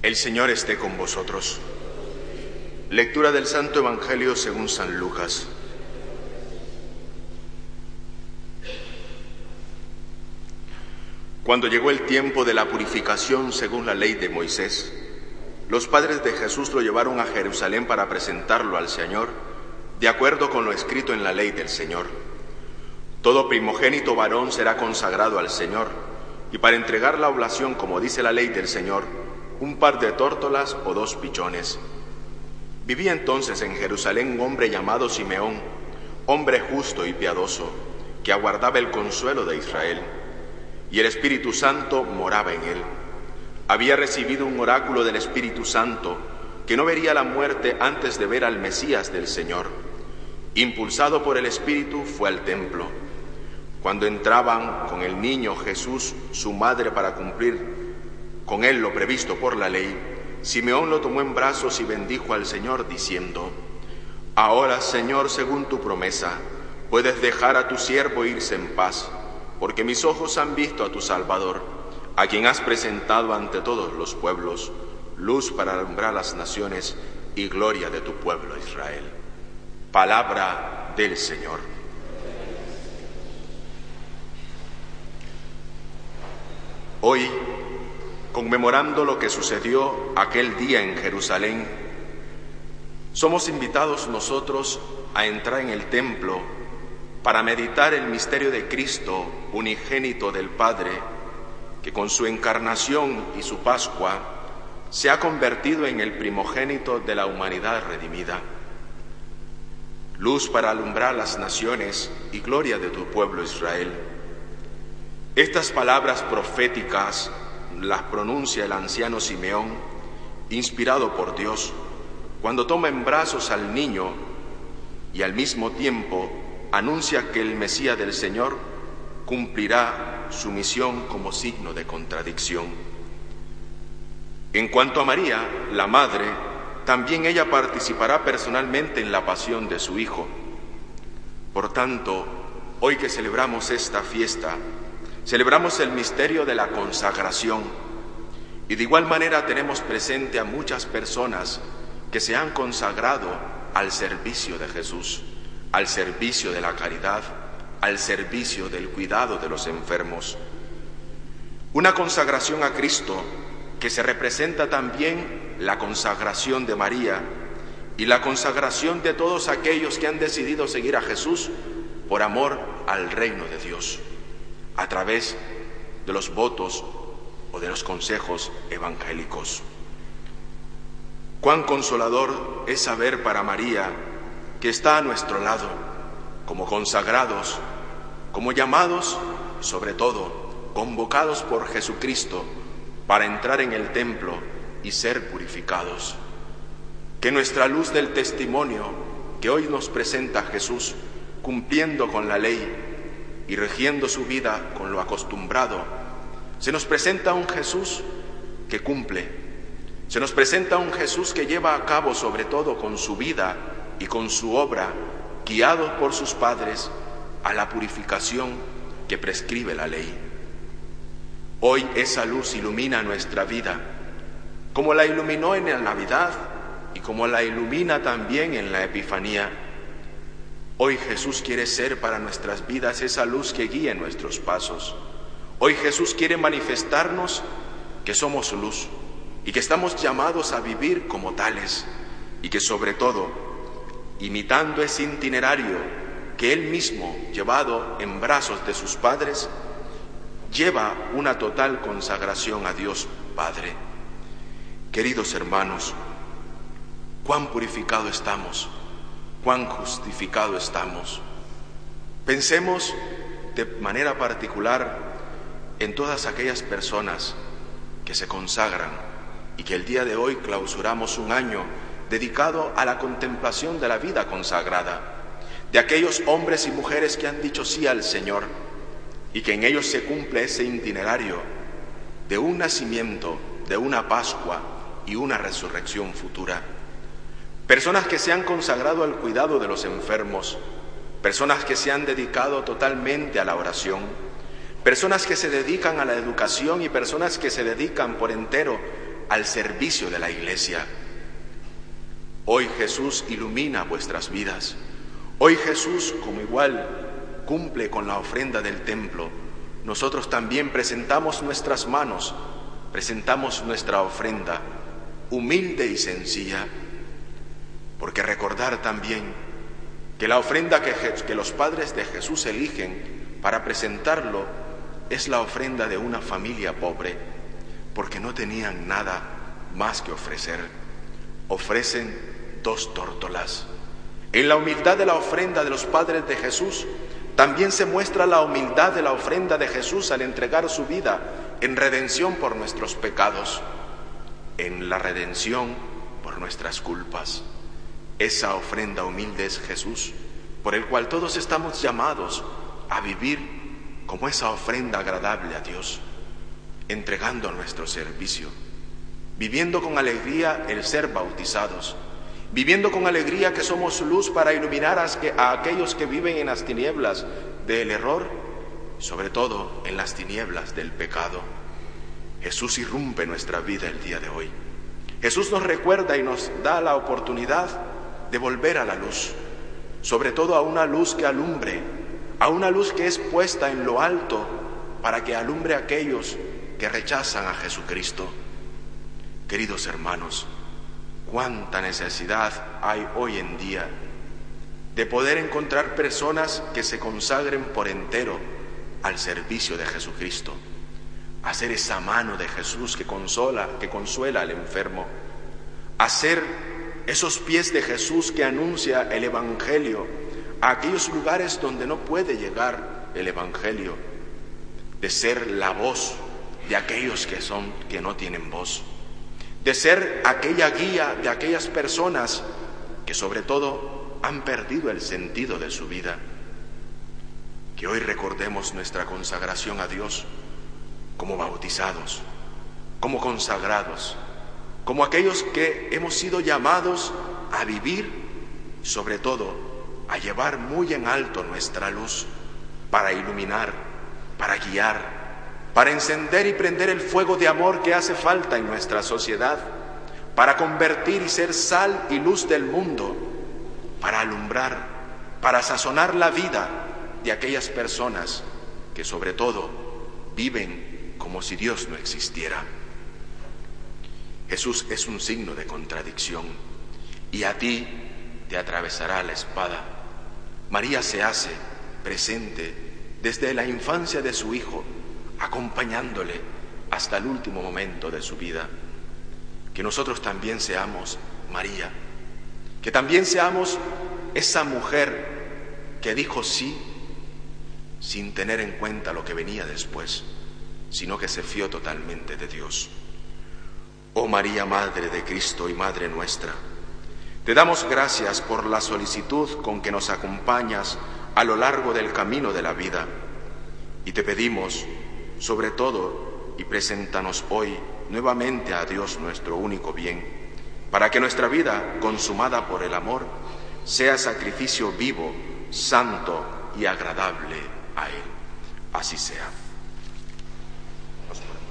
El Señor esté con vosotros. Lectura del Santo Evangelio según San Lucas. Cuando llegó el tiempo de la purificación según la ley de Moisés, los padres de Jesús lo llevaron a Jerusalén para presentarlo al Señor, de acuerdo con lo escrito en la ley del Señor. Todo primogénito varón será consagrado al Señor, y para entregar la oblación, como dice la ley del Señor, un par de tórtolas o dos pichones. Vivía entonces en Jerusalén un hombre llamado Simeón, hombre justo y piadoso, que aguardaba el consuelo de Israel, y el Espíritu Santo moraba en él. Había recibido un oráculo del Espíritu Santo, que no vería la muerte antes de ver al Mesías del Señor. Impulsado por el Espíritu, fue al templo. Cuando entraban con el niño Jesús, su madre, para cumplir con él lo previsto por la ley, Simeón lo tomó en brazos y bendijo al Señor diciendo, Ahora, Señor, según tu promesa, puedes dejar a tu siervo irse en paz, porque mis ojos han visto a tu Salvador, a quien has presentado ante todos los pueblos, luz para alumbrar las naciones y gloria de tu pueblo Israel. Palabra del Señor. Hoy conmemorando lo que sucedió aquel día en Jerusalén, somos invitados nosotros a entrar en el templo para meditar el misterio de Cristo, unigénito del Padre, que con su encarnación y su Pascua se ha convertido en el primogénito de la humanidad redimida. Luz para alumbrar las naciones y gloria de tu pueblo Israel. Estas palabras proféticas las pronuncia el anciano Simeón, inspirado por Dios, cuando toma en brazos al niño y al mismo tiempo anuncia que el Mesías del Señor cumplirá su misión como signo de contradicción. En cuanto a María, la madre, también ella participará personalmente en la pasión de su Hijo. Por tanto, hoy que celebramos esta fiesta, Celebramos el misterio de la consagración y de igual manera tenemos presente a muchas personas que se han consagrado al servicio de Jesús, al servicio de la caridad, al servicio del cuidado de los enfermos. Una consagración a Cristo que se representa también la consagración de María y la consagración de todos aquellos que han decidido seguir a Jesús por amor al reino de Dios a través de los votos o de los consejos evangélicos. Cuán consolador es saber para María que está a nuestro lado, como consagrados, como llamados, sobre todo, convocados por Jesucristo para entrar en el templo y ser purificados. Que nuestra luz del testimonio que hoy nos presenta Jesús, cumpliendo con la ley, y regiendo su vida con lo acostumbrado, se nos presenta un Jesús que cumple, se nos presenta un Jesús que lleva a cabo sobre todo con su vida y con su obra, guiado por sus padres a la purificación que prescribe la ley. Hoy esa luz ilumina nuestra vida, como la iluminó en la Navidad y como la ilumina también en la Epifanía Hoy Jesús quiere ser para nuestras vidas esa luz que guíe nuestros pasos. Hoy Jesús quiere manifestarnos que somos luz y que estamos llamados a vivir como tales y que sobre todo, imitando ese itinerario que Él mismo, llevado en brazos de sus padres, lleva una total consagración a Dios Padre. Queridos hermanos, cuán purificado estamos cuán justificado estamos. Pensemos de manera particular en todas aquellas personas que se consagran y que el día de hoy clausuramos un año dedicado a la contemplación de la vida consagrada, de aquellos hombres y mujeres que han dicho sí al Señor y que en ellos se cumple ese itinerario de un nacimiento, de una Pascua y una resurrección futura. Personas que se han consagrado al cuidado de los enfermos, personas que se han dedicado totalmente a la oración, personas que se dedican a la educación y personas que se dedican por entero al servicio de la iglesia. Hoy Jesús ilumina vuestras vidas. Hoy Jesús, como igual cumple con la ofrenda del templo, nosotros también presentamos nuestras manos, presentamos nuestra ofrenda humilde y sencilla, porque recordar también que la ofrenda que, que, los padres de Jesús eligen para presentarlo es la ofrenda de una familia pobre, porque no tenían nada más que ofrecer. Ofrecen dos tórtolas en la humildad de la ofrenda de los padres de Jesús, también se muestra la humildad de la ofrenda de Jesús al entregar su vida en redención por nuestros pecados, en la redención por nuestras culpas. Esa ofrenda humilde es Jesús, por el cual todos estamos llamados a vivir como esa ofrenda agradable a Dios, entregando nuestro servicio, viviendo con alegría el ser bautizados viviendo con alegría que somos luz para iluminar a aquellos que viven en las tinieblas del error, sobre todo en las tinieblas del pecado. Jesús irrumpe nuestra vida el día de hoy. Jesús nos recuerda y nos da la oportunidad de volver a la luz, sobre todo a una luz que alumbre, a una luz que es puesta en lo alto para que alumbre a aquellos que rechazan a Jesucristo. Queridos hermanos, cuánta necesidad hay hoy en día de poder encontrar personas que se consagren por entero al servicio de Jesucristo, hacer esa mano de Jesús que consola, que consuela al enfermo, hacer esos pies de Jesús que anuncia el Evangelio a aquellos lugares donde no puede llegar el Evangelio, de ser la voz de aquellos que son que no tienen voz de ser aquella guía de aquellas personas que sobre todo han perdido el sentido de su vida. Que hoy recordemos nuestra consagración a Dios como bautizados, como consagrados, como aquellos que hemos sido llamados a vivir, sobre todo a llevar muy en alto nuestra luz para iluminar, para guiar, para encender y prender el fuego de amor que hace falta en nuestra sociedad, para convertir y ser sal y luz del mundo, para alumbrar, para sazonar la vida de aquellas personas que sobre todo viven como si Dios no existiera. Jesús es un signo de contradicción y a ti te atravesará la espada. María se hace presente desde la infancia de su Hijo acompañándole hasta el último momento de su vida. Que nosotros también seamos María, que también seamos esa mujer que dijo sí sin tener en cuenta lo que venía después, sino que se fió totalmente de Dios. Oh María, Madre de Cristo y Madre nuestra, te damos gracias por la solicitud con que nos acompañas a lo largo del camino de la vida y te pedimos sobre todo, y preséntanos hoy nuevamente a Dios nuestro único bien, para que nuestra vida, consumada por el amor, sea sacrificio vivo, santo y agradable a Él. Así sea.